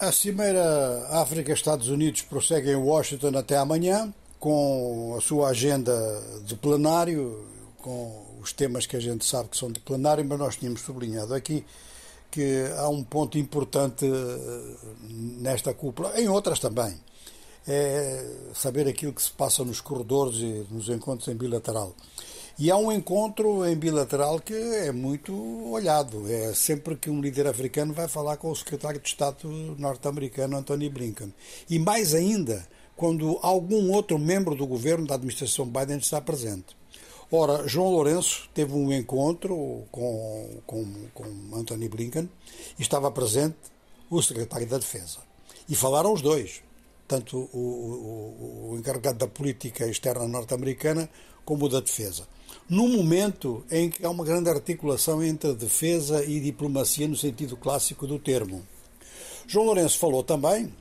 A Cimeira África-Estados Unidos prossegue em Washington até amanhã, com a sua agenda de plenário, com os temas que a gente sabe que são de plenário, mas nós tínhamos sublinhado aqui que há um ponto importante eh, nesta cúpula, em outras também, é saber aquilo que se passa nos corredores e nos encontros em bilateral. E há um encontro em bilateral que é muito olhado. É sempre que um líder africano vai falar com o secretário de Estado norte-americano, Anthony Blinken. E mais ainda, quando algum outro membro do governo da administração Biden está presente. Ora, João Lourenço teve um encontro com, com, com Anthony Blinken e estava presente o secretário da Defesa. E falaram os dois, tanto o, o, o encarregado da política externa norte-americana como o da defesa num momento em que há uma grande articulação entre defesa e diplomacia no sentido clássico do termo. João Lourenço falou também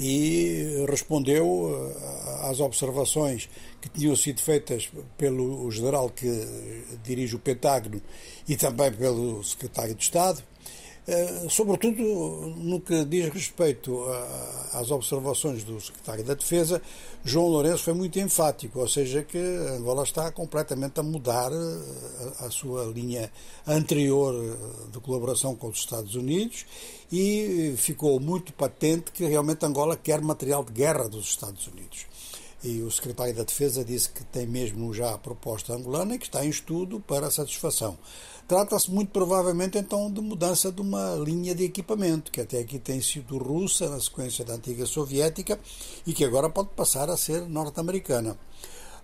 e respondeu eh, às observações que tinham sido feitas pelo general que dirige o Pentágono e também pelo secretário de Estado sobretudo no que diz respeito às observações do secretário da Defesa, João Lourenço foi muito enfático, ou seja, que Angola está completamente a mudar eh, a sua linha anterior eh, de colaboração com os Estados Unidos e ficou muito patente que realmente Angola quer material de guerra dos Estados Unidos. E o secretário da Defesa disse que tem mesmo já a proposta angolana e que está em estudo para satisfação. Trata-se muito provavelmente então de mudança de uma linha de equipamento, que até aqui tem sido russa na sequência da antiga soviética e que agora pode passar a ser norte-americana.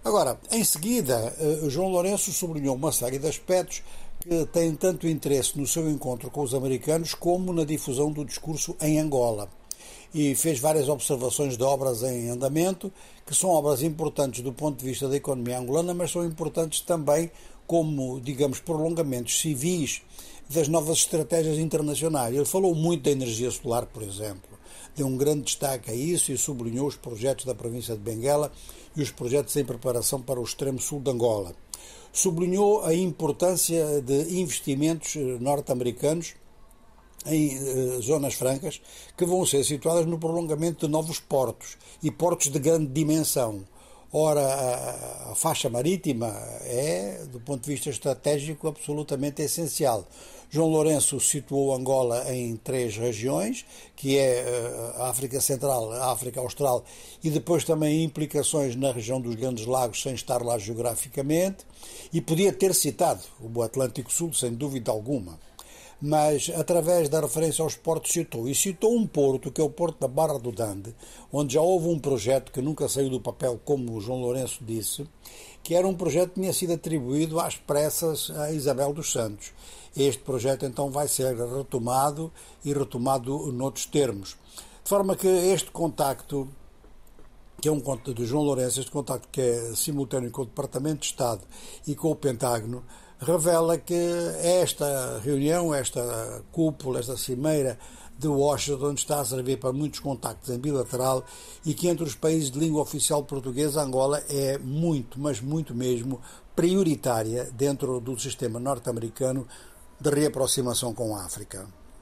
Agora, em seguida, eh, João Lourenço sublinhou uma série de aspectos que têm tanto interesse no seu encontro com os americanos como na difusão do discurso em Angola. E fez várias observações de obras em andamento, que são obras importantes do ponto de vista da economia angolana, mas são importantes também como, digamos, prolongamentos civis das novas estratégias internacionais. Ele falou muito da energia solar, por exemplo. Deu um grande destaque a isso e sublinhou os projetos da província de Benguela e os projetos em preparação para o extremo sul de Angola. Sublinhou a importância de investimentos norte-americanos em eh, zonas francas que vão ser situadas no prolongamento de novos portos e portos de grande dimensão Ora, a, a faixa marítima é, do ponto de vista estratégico, absolutamente essencial. João Lourenço situou Angola em três regiões, que é eh, a África Central, a África Austral e depois também implicações na região dos Grandes Lagos, sem estar lá geograficamente, e podia ter citado o Atlântico Sul, sem dúvida alguma mas através da referência aos portos citou. E citou um porto, que é o Porto da Barra do Dande, onde já houve um projeto que nunca saiu do papel, como o João Lourenço disse, que era um projeto que tinha sido atribuído às pressas a Isabel dos Santos. Este projeto então vai ser retomado e retomado noutros termos. De forma que este contacto, que é um contacto do João Lourenço, este contacto que é simultâneo com o Departamento de Estado e com o Pentágono, revela que esta reunião, esta cúpula, esta cimeira de Washington está a servir para muitos contactos em bilateral e que entre os países de língua oficial portuguesa, Angola é muito, mas muito mesmo, prioritária dentro do sistema norte-americano de reaproximação com a África.